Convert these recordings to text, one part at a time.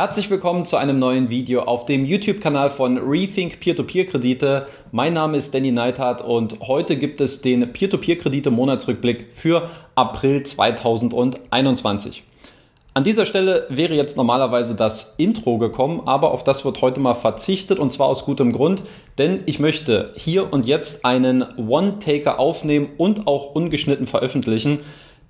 Herzlich willkommen zu einem neuen Video auf dem YouTube-Kanal von Rethink Peer-to-Peer-Kredite. Mein Name ist Danny Neithardt und heute gibt es den Peer-to-Peer-Kredite-Monatsrückblick für April 2021. An dieser Stelle wäre jetzt normalerweise das Intro gekommen, aber auf das wird heute mal verzichtet und zwar aus gutem Grund, denn ich möchte hier und jetzt einen One-Taker aufnehmen und auch ungeschnitten veröffentlichen.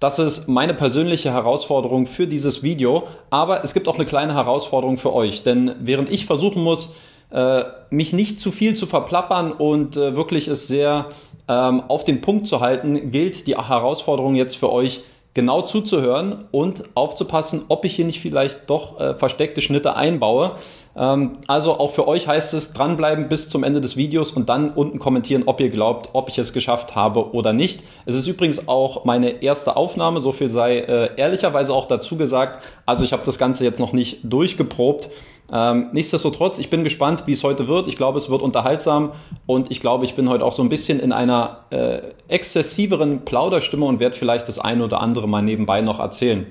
Das ist meine persönliche Herausforderung für dieses Video. Aber es gibt auch eine kleine Herausforderung für euch. Denn während ich versuchen muss, äh, mich nicht zu viel zu verplappern und äh, wirklich es sehr ähm, auf den Punkt zu halten, gilt die Herausforderung jetzt für euch, genau zuzuhören und aufzupassen, ob ich hier nicht vielleicht doch äh, versteckte Schnitte einbaue. Ähm, also auch für euch heißt es dranbleiben bis zum Ende des Videos und dann unten kommentieren, ob ihr glaubt, ob ich es geschafft habe oder nicht. Es ist übrigens auch meine erste Aufnahme, so viel sei äh, ehrlicherweise auch dazu gesagt. Also ich habe das Ganze jetzt noch nicht durchgeprobt. Ähm, nichtsdestotrotz, ich bin gespannt, wie es heute wird. Ich glaube, es wird unterhaltsam und ich glaube, ich bin heute auch so ein bisschen in einer äh, exzessiveren Plauderstimme und werde vielleicht das eine oder andere mal nebenbei noch erzählen.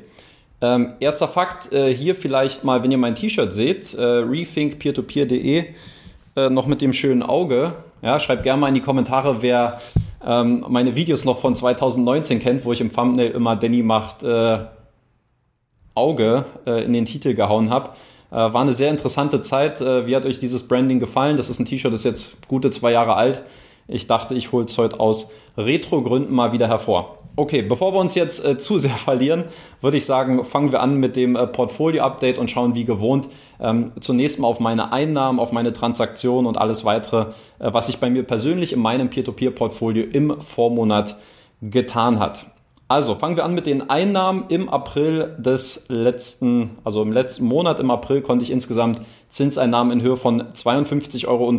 Ähm, erster Fakt, äh, hier vielleicht mal, wenn ihr mein T-Shirt seht, äh, rethinkpeertopeer.de, äh, noch mit dem schönen Auge. Ja, schreibt gerne mal in die Kommentare, wer ähm, meine Videos noch von 2019 kennt, wo ich im Thumbnail immer Danny macht äh, Auge äh, in den Titel gehauen habe. Äh, war eine sehr interessante Zeit. Äh, wie hat euch dieses Branding gefallen? Das ist ein T-Shirt, das ist jetzt gute zwei Jahre alt. Ich dachte, ich hole es heute aus Retro-Gründen mal wieder hervor. Okay, bevor wir uns jetzt äh, zu sehr verlieren, würde ich sagen, fangen wir an mit dem äh, Portfolio-Update und schauen wie gewohnt ähm, zunächst mal auf meine Einnahmen, auf meine Transaktionen und alles weitere, äh, was sich bei mir persönlich in meinem Peer-to-Peer-Portfolio im Vormonat getan hat. Also fangen wir an mit den Einnahmen. Im April des letzten, also im letzten Monat im April konnte ich insgesamt Zinseinnahmen in Höhe von 52,40 Euro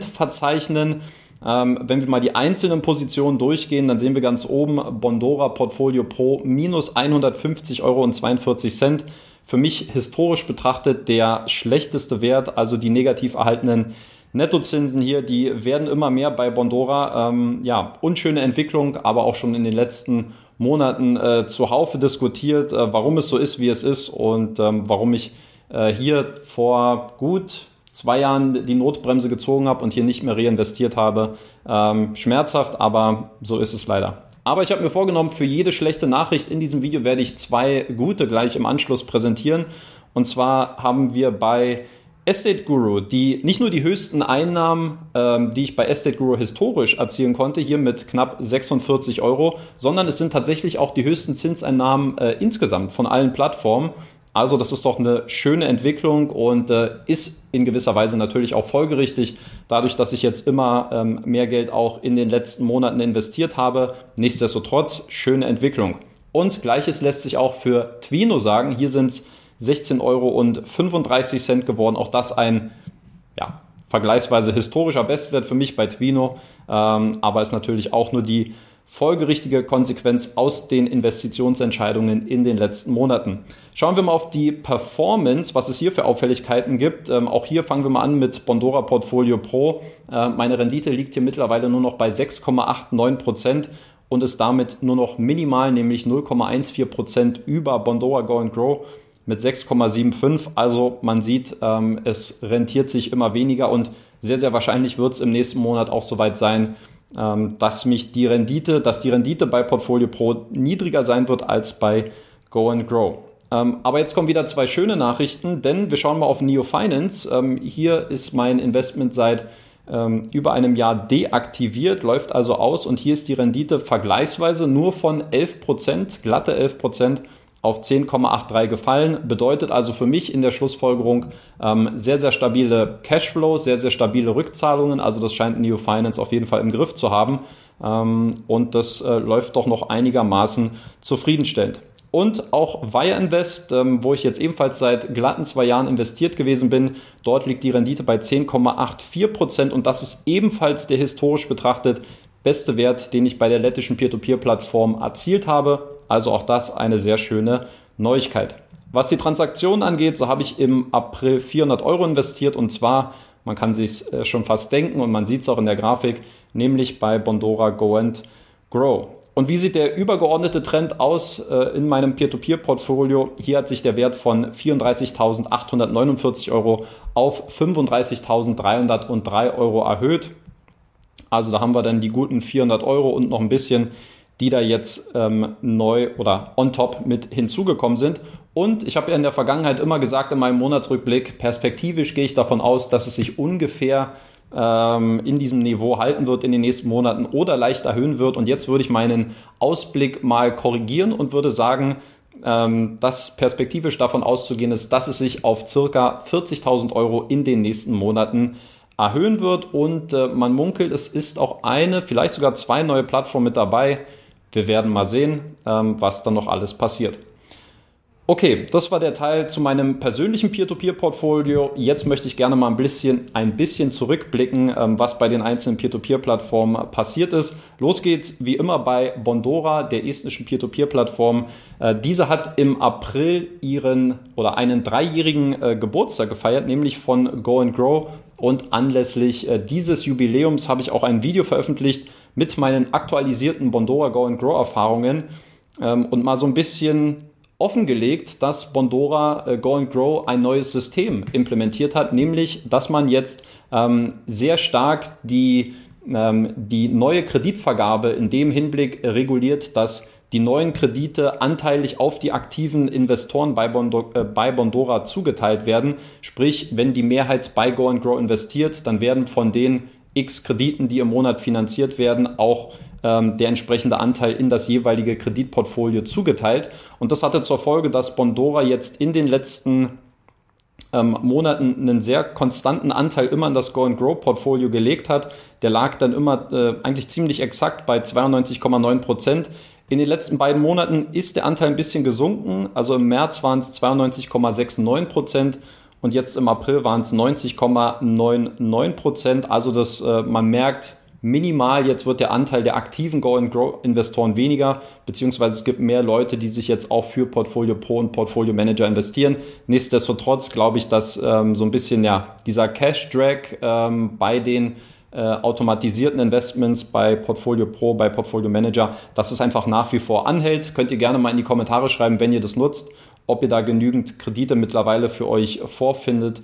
verzeichnen. Ähm, wenn wir mal die einzelnen Positionen durchgehen, dann sehen wir ganz oben Bondora Portfolio Pro minus 150,42 Euro. Für mich historisch betrachtet der schlechteste Wert, also die negativ erhaltenen Nettozinsen hier, die werden immer mehr bei Bondora. Ähm, ja, unschöne Entwicklung, aber auch schon in den letzten Monaten äh, zuhaufe diskutiert, äh, warum es so ist, wie es ist und ähm, warum ich äh, hier vor gut zwei Jahren die Notbremse gezogen habe und hier nicht mehr reinvestiert habe. Ähm, schmerzhaft, aber so ist es leider. Aber ich habe mir vorgenommen, für jede schlechte Nachricht in diesem Video werde ich zwei gute gleich im Anschluss präsentieren. Und zwar haben wir bei Estate Guru, die nicht nur die höchsten Einnahmen, ähm, die ich bei Estate Guru historisch erzielen konnte, hier mit knapp 46 Euro, sondern es sind tatsächlich auch die höchsten Zinseinnahmen äh, insgesamt von allen Plattformen. Also das ist doch eine schöne Entwicklung und äh, ist in gewisser Weise natürlich auch folgerichtig, dadurch, dass ich jetzt immer ähm, mehr Geld auch in den letzten Monaten investiert habe. Nichtsdestotrotz, schöne Entwicklung. Und gleiches lässt sich auch für Twino sagen. Hier sind es 16,35 Euro geworden. Auch das ein ja, vergleichsweise historischer Bestwert für mich bei Twino, ähm, aber ist natürlich auch nur die folgerichtige Konsequenz aus den Investitionsentscheidungen in den letzten Monaten. Schauen wir mal auf die Performance, was es hier für Auffälligkeiten gibt. Ähm, auch hier fangen wir mal an mit Bondora Portfolio Pro. Äh, meine Rendite liegt hier mittlerweile nur noch bei 6,89 Prozent und ist damit nur noch minimal, nämlich 0,14 Prozent über Bondora Go and Grow mit 6,75. Also man sieht, ähm, es rentiert sich immer weniger und sehr, sehr wahrscheinlich wird es im nächsten Monat auch soweit sein, ähm, dass mich die Rendite, dass die Rendite bei Portfolio Pro niedriger sein wird als bei Go and Grow. Ähm, aber jetzt kommen wieder zwei schöne Nachrichten, denn wir schauen mal auf Neo Finance. Ähm, hier ist mein Investment seit über einem Jahr deaktiviert, läuft also aus und hier ist die Rendite vergleichsweise nur von 11%, glatte 11% auf 10,83 gefallen. Bedeutet also für mich in der Schlussfolgerung ähm, sehr, sehr stabile Cashflows, sehr, sehr stabile Rückzahlungen. Also das scheint Neo Finance auf jeden Fall im Griff zu haben. Ähm, und das äh, läuft doch noch einigermaßen zufriedenstellend. Und auch Wire Invest, ähm, wo ich jetzt ebenfalls seit glatten zwei Jahren investiert gewesen bin. Dort liegt die Rendite bei 10,84 Prozent und das ist ebenfalls der historisch betrachtet beste Wert, den ich bei der lettischen Peer-to-Peer-Plattform erzielt habe. Also auch das eine sehr schöne Neuigkeit. Was die Transaktion angeht, so habe ich im April 400 Euro investiert und zwar, man kann sich äh, schon fast denken und man sieht es auch in der Grafik, nämlich bei Bondora Go and Grow. Und wie sieht der übergeordnete Trend aus äh, in meinem Peer-to-Peer-Portfolio? Hier hat sich der Wert von 34.849 Euro auf 35.303 Euro erhöht. Also da haben wir dann die guten 400 Euro und noch ein bisschen, die da jetzt ähm, neu oder on top mit hinzugekommen sind. Und ich habe ja in der Vergangenheit immer gesagt in meinem Monatsrückblick, perspektivisch gehe ich davon aus, dass es sich ungefähr ähm, in diesem Niveau halten wird in den nächsten Monaten oder leicht erhöhen wird. Und jetzt würde ich meinen Ausblick mal korrigieren und würde sagen, ähm, dass perspektivisch davon auszugehen ist, dass es sich auf circa 40.000 Euro in den nächsten Monaten erhöhen wird. Und äh, man munkelt, es ist auch eine, vielleicht sogar zwei neue Plattformen mit dabei. Wir werden mal sehen, ähm, was dann noch alles passiert. Okay, das war der Teil zu meinem persönlichen Peer-to-Peer-Portfolio. Jetzt möchte ich gerne mal ein bisschen, ein bisschen zurückblicken, ähm, was bei den einzelnen Peer-to-Peer-Plattformen passiert ist. Los geht's wie immer bei Bondora, der estnischen Peer-to-Peer-Plattform. Äh, diese hat im April ihren oder einen dreijährigen äh, Geburtstag gefeiert, nämlich von Go and Grow. Und anlässlich äh, dieses Jubiläums habe ich auch ein Video veröffentlicht mit meinen aktualisierten Bondora Go and Grow Erfahrungen ähm, und mal so ein bisschen offengelegt, dass Bondora äh, Go and Grow ein neues System implementiert hat, nämlich dass man jetzt ähm, sehr stark die, ähm, die neue Kreditvergabe in dem Hinblick reguliert, dass die neuen Kredite anteilig auf die aktiven Investoren bei, Bondo, äh, bei Bondora zugeteilt werden. Sprich, wenn die Mehrheit bei Go and Grow investiert, dann werden von den X Krediten, die im Monat finanziert werden, auch ähm, der entsprechende Anteil in das jeweilige Kreditportfolio zugeteilt. Und das hatte zur Folge, dass Bondora jetzt in den letzten ähm, Monaten einen sehr konstanten Anteil immer in das Go and Grow Portfolio gelegt hat. Der lag dann immer äh, eigentlich ziemlich exakt bei 92,9 Prozent. In den letzten beiden Monaten ist der Anteil ein bisschen gesunken. Also im März waren es 92,69 Prozent und jetzt im April waren es 90,99 Prozent. Also das, äh, man merkt, minimal. Jetzt wird der Anteil der aktiven Go-and-Grow-Investoren weniger, beziehungsweise es gibt mehr Leute, die sich jetzt auch für Portfolio Pro und Portfolio Manager investieren. Nichtsdestotrotz glaube ich, dass ähm, so ein bisschen ja dieser Cash-Drag ähm, bei den äh, automatisierten Investments bei Portfolio Pro, bei Portfolio Manager, dass es einfach nach wie vor anhält. Könnt ihr gerne mal in die Kommentare schreiben, wenn ihr das nutzt, ob ihr da genügend Kredite mittlerweile für euch vorfindet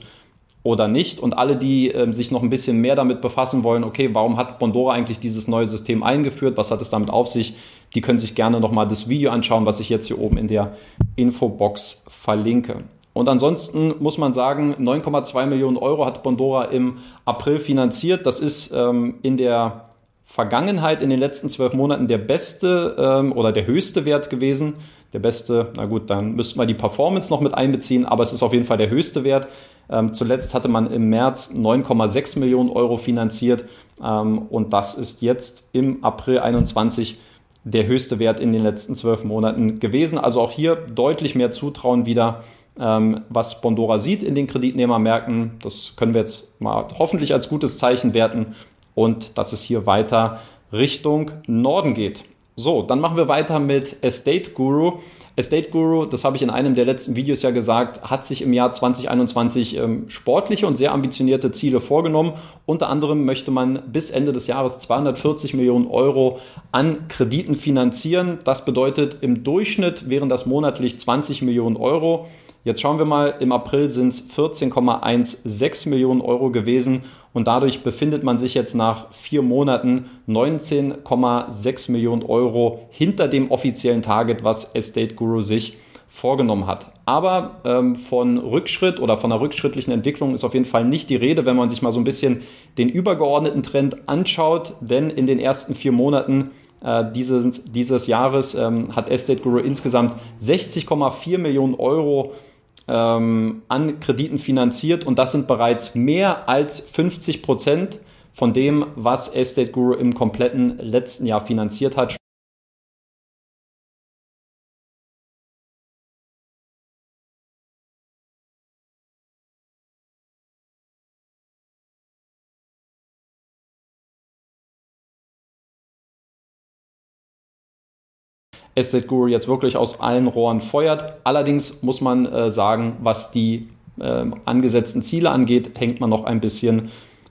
oder nicht. Und alle, die äh, sich noch ein bisschen mehr damit befassen wollen, okay, warum hat Bondora eigentlich dieses neue System eingeführt, was hat es damit auf sich, die können sich gerne nochmal das Video anschauen, was ich jetzt hier oben in der Infobox verlinke. Und ansonsten muss man sagen, 9,2 Millionen Euro hat Bondora im April finanziert. Das ist ähm, in der Vergangenheit, in den letzten zwölf Monaten der beste ähm, oder der höchste Wert gewesen. Der beste, na gut, dann müssten wir die Performance noch mit einbeziehen, aber es ist auf jeden Fall der höchste Wert. Ähm, zuletzt hatte man im März 9,6 Millionen Euro finanziert ähm, und das ist jetzt im April 21 der höchste Wert in den letzten zwölf Monaten gewesen. Also auch hier deutlich mehr Zutrauen wieder, ähm, was Bondora sieht in den Kreditnehmermärkten. Das können wir jetzt mal hoffentlich als gutes Zeichen werten und dass es hier weiter Richtung Norden geht. So, dann machen wir weiter mit Estate Guru. Estate Guru, das habe ich in einem der letzten Videos ja gesagt, hat sich im Jahr 2021 ähm, sportliche und sehr ambitionierte Ziele vorgenommen. Unter anderem möchte man bis Ende des Jahres 240 Millionen Euro an Krediten finanzieren. Das bedeutet, im Durchschnitt wären das monatlich 20 Millionen Euro. Jetzt schauen wir mal, im April sind es 14,16 Millionen Euro gewesen und dadurch befindet man sich jetzt nach vier Monaten 19,6 Millionen Euro hinter dem offiziellen Target, was Estate Guru sich vorgenommen hat. Aber ähm, von Rückschritt oder von einer rückschrittlichen Entwicklung ist auf jeden Fall nicht die Rede, wenn man sich mal so ein bisschen den übergeordneten Trend anschaut, denn in den ersten vier Monaten äh, dieses, dieses Jahres ähm, hat Estate Guru insgesamt 60,4 Millionen Euro ähm, an Krediten finanziert und das sind bereits mehr als 50 Prozent von dem, was Estate Guru im kompletten letzten Jahr finanziert hat. Estate Guru jetzt wirklich aus allen Rohren feuert. Allerdings muss man äh, sagen, was die äh, angesetzten Ziele angeht, hängt man noch ein bisschen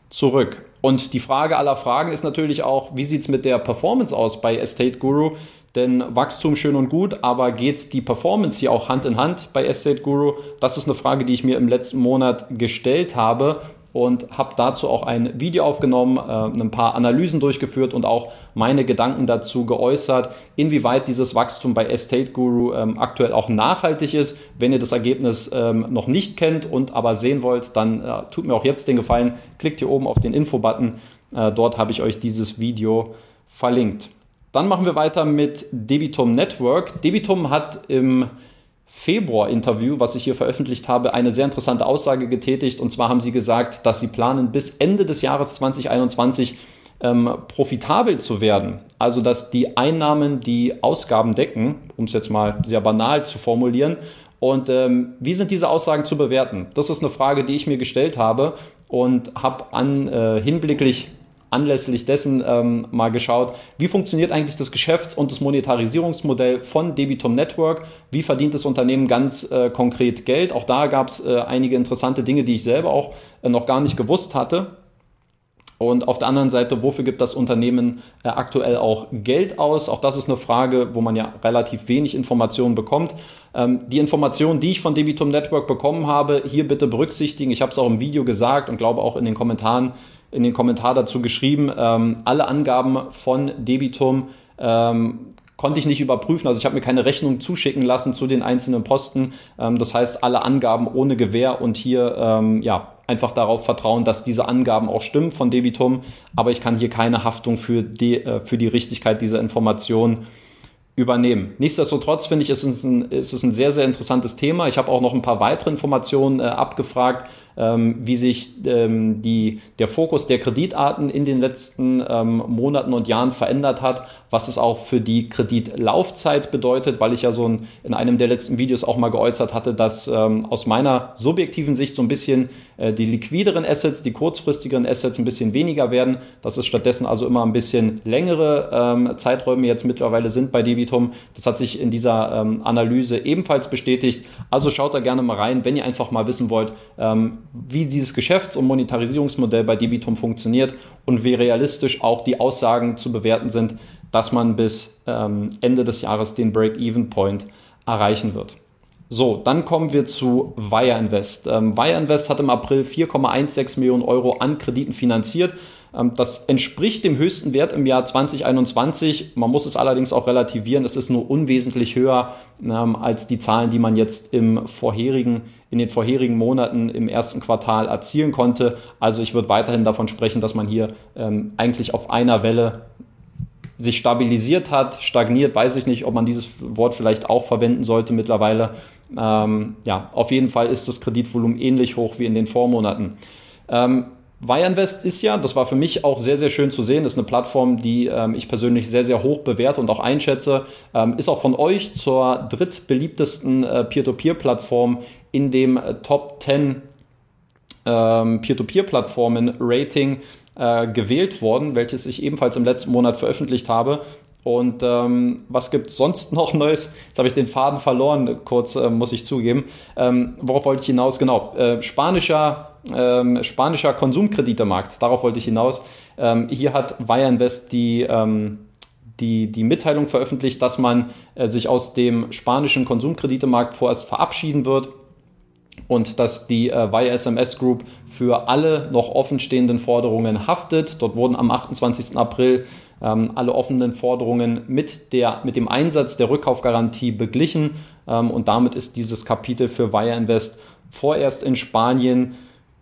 zurück. Und die Frage aller Fragen ist natürlich auch, wie sieht es mit der Performance aus bei Estate Guru? Denn Wachstum schön und gut, aber geht die Performance hier auch Hand in Hand bei Estate Guru? Das ist eine Frage, die ich mir im letzten Monat gestellt habe und habe dazu auch ein Video aufgenommen, äh, ein paar Analysen durchgeführt und auch meine Gedanken dazu geäußert, inwieweit dieses Wachstum bei Estate Guru ähm, aktuell auch nachhaltig ist. Wenn ihr das Ergebnis ähm, noch nicht kennt und aber sehen wollt, dann äh, tut mir auch jetzt den Gefallen, klickt hier oben auf den Info-Button. Äh, dort habe ich euch dieses Video verlinkt. Dann machen wir weiter mit Debitum Network. Debitum hat im Februar-Interview, was ich hier veröffentlicht habe, eine sehr interessante Aussage getätigt. Und zwar haben sie gesagt, dass sie planen, bis Ende des Jahres 2021 ähm, profitabel zu werden. Also, dass die Einnahmen die Ausgaben decken, um es jetzt mal sehr banal zu formulieren. Und ähm, wie sind diese Aussagen zu bewerten? Das ist eine Frage, die ich mir gestellt habe und habe an äh, hinblicklich anlässlich dessen ähm, mal geschaut, wie funktioniert eigentlich das Geschäfts- und das Monetarisierungsmodell von Debitum Network, wie verdient das Unternehmen ganz äh, konkret Geld. Auch da gab es äh, einige interessante Dinge, die ich selber auch äh, noch gar nicht gewusst hatte. Und auf der anderen Seite, wofür gibt das Unternehmen äh, aktuell auch Geld aus? Auch das ist eine Frage, wo man ja relativ wenig Informationen bekommt. Ähm, die Informationen, die ich von Debitum Network bekommen habe, hier bitte berücksichtigen. Ich habe es auch im Video gesagt und glaube auch in den Kommentaren in den Kommentar dazu geschrieben, ähm, alle Angaben von Debitum ähm, konnte ich nicht überprüfen. Also ich habe mir keine Rechnung zuschicken lassen zu den einzelnen Posten. Ähm, das heißt, alle Angaben ohne Gewähr und hier ähm, ja einfach darauf vertrauen, dass diese Angaben auch stimmen von Debitum. Aber ich kann hier keine Haftung für die, äh, für die Richtigkeit dieser Information übernehmen. Nichtsdestotrotz finde ich, ist es, ein, ist es ein sehr, sehr interessantes Thema. Ich habe auch noch ein paar weitere Informationen äh, abgefragt wie sich ähm, die, der Fokus der Kreditarten in den letzten ähm, Monaten und Jahren verändert hat, was es auch für die Kreditlaufzeit bedeutet, weil ich ja so ein, in einem der letzten Videos auch mal geäußert hatte, dass ähm, aus meiner subjektiven Sicht so ein bisschen äh, die liquideren Assets, die kurzfristigeren Assets ein bisschen weniger werden, dass es stattdessen also immer ein bisschen längere ähm, Zeiträume jetzt mittlerweile sind bei Debitum. Das hat sich in dieser ähm, Analyse ebenfalls bestätigt. Also schaut da gerne mal rein, wenn ihr einfach mal wissen wollt, ähm, wie dieses Geschäfts- und Monetarisierungsmodell bei Debitum funktioniert und wie realistisch auch die Aussagen zu bewerten sind, dass man bis ähm, Ende des Jahres den Break-Even-Point erreichen wird. So, dann kommen wir zu Wire Invest. Ähm, Wire Invest hat im April 4,16 Millionen Euro an Krediten finanziert. Ähm, das entspricht dem höchsten Wert im Jahr 2021. Man muss es allerdings auch relativieren. Es ist nur unwesentlich höher ähm, als die Zahlen, die man jetzt im vorherigen, in den vorherigen Monaten im ersten Quartal erzielen konnte. Also ich würde weiterhin davon sprechen, dass man hier ähm, eigentlich auf einer Welle sich stabilisiert hat, stagniert, weiß ich nicht, ob man dieses Wort vielleicht auch verwenden sollte mittlerweile. Ähm, ja, auf jeden Fall ist das Kreditvolumen ähnlich hoch wie in den Vormonaten. Ähm, Wireinvest ist ja, das war für mich auch sehr, sehr schön zu sehen, ist eine Plattform, die ähm, ich persönlich sehr, sehr hoch bewerte und auch einschätze, ähm, ist auch von euch zur drittbeliebtesten äh, Peer-to-Peer-Plattform in dem äh, Top 10 ähm, Peer-to-Peer-Plattformen-Rating äh, gewählt worden, welches ich ebenfalls im letzten Monat veröffentlicht habe. Und ähm, was gibt es sonst noch Neues? Jetzt habe ich den Faden verloren, kurz äh, muss ich zugeben. Ähm, worauf wollte ich hinaus? Genau, äh, spanischer, ähm, spanischer Konsumkreditemarkt, darauf wollte ich hinaus. Ähm, hier hat Wire Invest die, ähm, die, die Mitteilung veröffentlicht, dass man äh, sich aus dem spanischen Konsumkreditemarkt vorerst verabschieden wird und dass die äh, Wire SMS Group für alle noch offenstehenden Forderungen haftet. Dort wurden am 28. April ähm, alle offenen Forderungen mit, der, mit dem Einsatz der Rückkaufgarantie beglichen ähm, und damit ist dieses Kapitel für Wire Invest vorerst in Spanien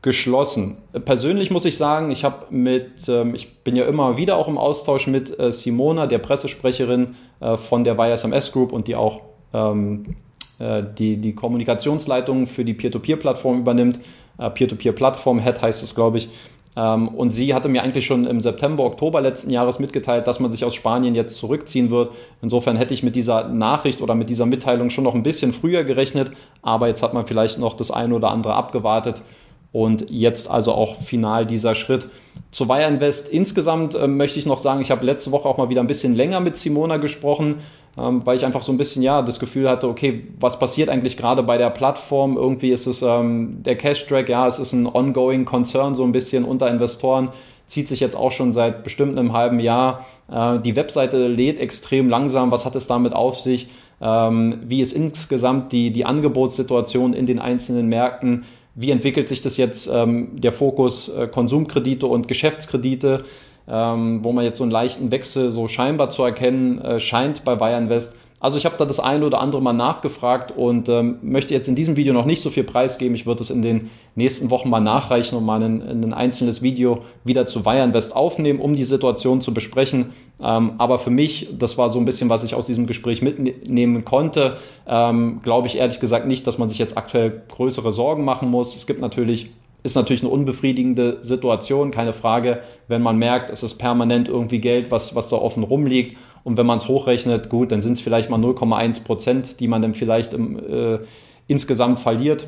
geschlossen. Persönlich muss ich sagen, ich habe mit, ähm, ich bin ja immer wieder auch im Austausch mit äh, Simona, der Pressesprecherin äh, von der Wire SMS Group und die auch ähm, äh, die, die Kommunikationsleitung für die Peer-to-Peer-Plattform übernimmt. Äh, Peer-to-Peer-Plattform, Head heißt es, glaube ich. Ähm, und sie hatte mir eigentlich schon im September, Oktober letzten Jahres mitgeteilt, dass man sich aus Spanien jetzt zurückziehen wird. Insofern hätte ich mit dieser Nachricht oder mit dieser Mitteilung schon noch ein bisschen früher gerechnet, aber jetzt hat man vielleicht noch das eine oder andere abgewartet. Und jetzt also auch final dieser Schritt. Zu Wire Invest insgesamt äh, möchte ich noch sagen, ich habe letzte Woche auch mal wieder ein bisschen länger mit Simona gesprochen ähm, weil ich einfach so ein bisschen ja das Gefühl hatte, okay, was passiert eigentlich gerade bei der Plattform? Irgendwie ist es ähm, der Cash-Track, ja, es ist ein ongoing Concern so ein bisschen unter Investoren, zieht sich jetzt auch schon seit bestimmt einem halben Jahr. Äh, die Webseite lädt extrem langsam. Was hat es damit auf sich? Ähm, wie ist insgesamt die, die Angebotssituation in den einzelnen Märkten? Wie entwickelt sich das jetzt ähm, der Fokus äh, Konsumkredite und Geschäftskredite, ähm, wo man jetzt so einen leichten Wechsel so scheinbar zu erkennen äh, scheint bei Bayern West? Also ich habe da das eine oder andere mal nachgefragt und ähm, möchte jetzt in diesem Video noch nicht so viel preisgeben. Ich würde es in den nächsten Wochen mal nachreichen und mal ein, ein einzelnes Video wieder zu Bayern West aufnehmen, um die Situation zu besprechen. Ähm, aber für mich, das war so ein bisschen, was ich aus diesem Gespräch mitnehmen konnte, ähm, glaube ich ehrlich gesagt nicht, dass man sich jetzt aktuell größere Sorgen machen muss. Es gibt natürlich ist natürlich eine unbefriedigende Situation, keine Frage, wenn man merkt, es ist permanent irgendwie Geld, was, was da offen rumliegt und wenn man es hochrechnet, gut, dann sind es vielleicht mal 0,1 Prozent, die man dann vielleicht im, äh, insgesamt verliert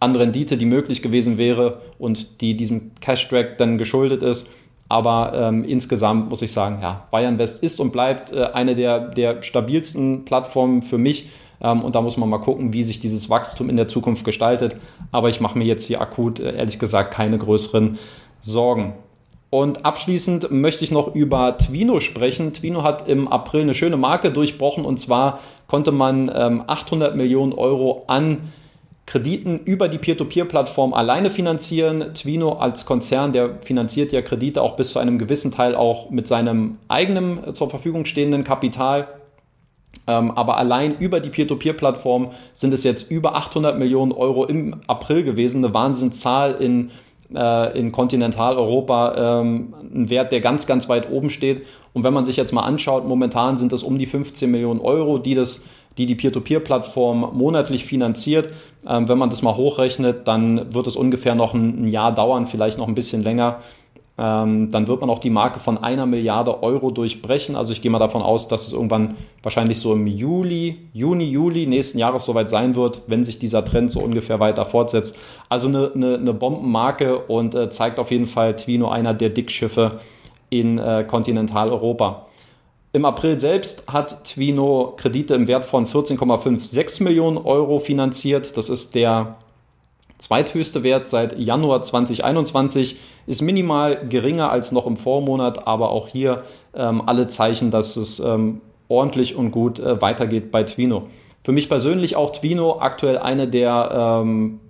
an Rendite, die möglich gewesen wäre und die diesem Cash-Track dann geschuldet ist. Aber ähm, insgesamt muss ich sagen, ja, Bayern West ist und bleibt äh, eine der, der stabilsten Plattformen für mich. Ähm, und da muss man mal gucken, wie sich dieses Wachstum in der Zukunft gestaltet. Aber ich mache mir jetzt hier akut, äh, ehrlich gesagt, keine größeren Sorgen. Und abschließend möchte ich noch über Twino sprechen. Twino hat im April eine schöne Marke durchbrochen und zwar konnte man ähm, 800 Millionen Euro an Krediten über die Peer-to-Peer-Plattform alleine finanzieren. Twino als Konzern, der finanziert ja Kredite auch bis zu einem gewissen Teil auch mit seinem eigenen äh, zur Verfügung stehenden Kapital. Ähm, aber allein über die Peer-to-Peer-Plattform sind es jetzt über 800 Millionen Euro im April gewesen. Eine Wahnsinnszahl in in Kontinentaleuropa ähm, ein Wert, der ganz, ganz weit oben steht. Und wenn man sich jetzt mal anschaut, momentan sind das um die 15 Millionen Euro, die das die die Peer-to-Peer-Plattform monatlich finanziert. Ähm, wenn man das mal hochrechnet, dann wird es ungefähr noch ein, ein Jahr dauern, vielleicht noch ein bisschen länger, ähm, dann wird man auch die Marke von einer Milliarde Euro durchbrechen. Also ich gehe mal davon aus, dass es irgendwann wahrscheinlich so im Juli, Juni, Juli nächsten Jahres soweit sein wird, wenn sich dieser Trend so ungefähr weiter fortsetzt. Also eine, eine, eine Bombenmarke und äh, zeigt auf jeden Fall Twino einer der Dickschiffe in äh, Kontinentaleuropa. Im April selbst hat Twino Kredite im Wert von 14,56 Millionen Euro finanziert. Das ist der zweithöchste Wert seit Januar 2021, ist minimal geringer als noch im Vormonat, aber auch hier ähm, alle Zeichen, dass es ähm, ordentlich und gut äh, weitergeht bei Twino. Für mich persönlich auch Twino aktuell eine der ähm,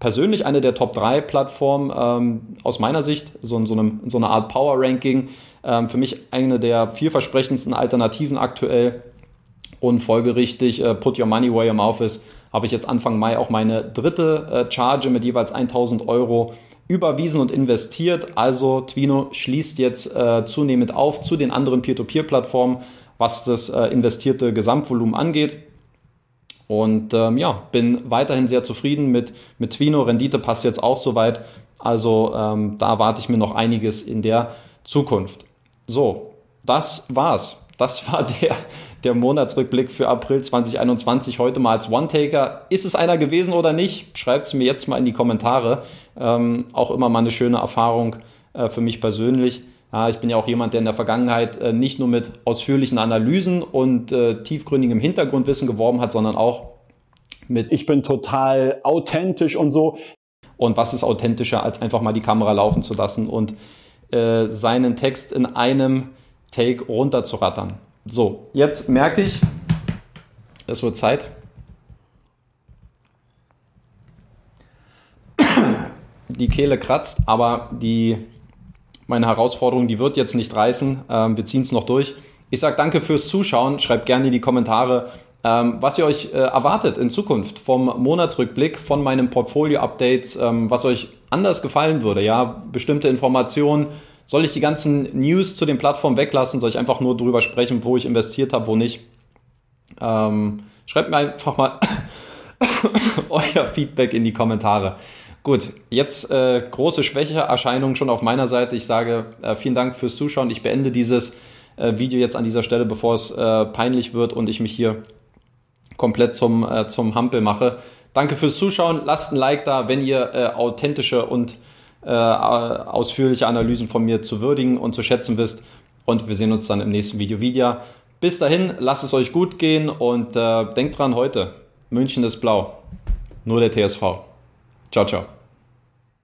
persönlich eine der Top 3 Plattformen ähm, aus meiner Sicht, so so, einem, in so einer Art Power Ranking. Ähm, für mich eine der vielversprechendsten Alternativen aktuell und folgerichtig äh, Put Your Money Where Your Mouth is habe ich jetzt Anfang Mai auch meine dritte äh, Charge mit jeweils 1000 Euro überwiesen und investiert. Also Twino schließt jetzt äh, zunehmend auf zu den anderen Peer-to-Peer-Plattformen, was das äh, investierte Gesamtvolumen angeht. Und ähm, ja, bin weiterhin sehr zufrieden mit, mit Twino. Rendite passt jetzt auch soweit. Also ähm, da warte ich mir noch einiges in der Zukunft. So, das war's. Das war der, der Monatsrückblick für April 2021 heute mal als One-Taker. Ist es einer gewesen oder nicht? Schreibt es mir jetzt mal in die Kommentare. Ähm, auch immer mal eine schöne Erfahrung äh, für mich persönlich. Ja, ich bin ja auch jemand, der in der Vergangenheit äh, nicht nur mit ausführlichen Analysen und äh, tiefgründigem Hintergrundwissen geworben hat, sondern auch mit Ich bin total authentisch und so. Und was ist authentischer, als einfach mal die Kamera laufen zu lassen und äh, seinen Text in einem Take runterzurattern. So, jetzt merke ich, es wird Zeit. Die Kehle kratzt, aber die, meine Herausforderung, die wird jetzt nicht reißen. Ähm, wir ziehen es noch durch. Ich sage danke fürs Zuschauen. Schreibt gerne in die Kommentare, ähm, was ihr euch äh, erwartet in Zukunft vom Monatsrückblick, von meinen Portfolio-Updates, ähm, was euch anders gefallen würde. Ja, bestimmte Informationen soll ich die ganzen News zu den Plattformen weglassen? Soll ich einfach nur drüber sprechen, wo ich investiert habe, wo nicht? Ähm, schreibt mir einfach mal euer Feedback in die Kommentare. Gut, jetzt äh, große Schwächeerscheinung schon auf meiner Seite. Ich sage äh, vielen Dank fürs Zuschauen. Ich beende dieses äh, Video jetzt an dieser Stelle, bevor es äh, peinlich wird und ich mich hier komplett zum, äh, zum Hampel mache. Danke fürs Zuschauen. Lasst ein Like da, wenn ihr äh, authentische und äh, ausführliche Analysen von mir zu würdigen und zu schätzen wisst. Und wir sehen uns dann im nächsten Video wieder. Bis dahin, lasst es euch gut gehen und äh, denkt dran heute, München ist blau. Nur der TSV. Ciao, ciao.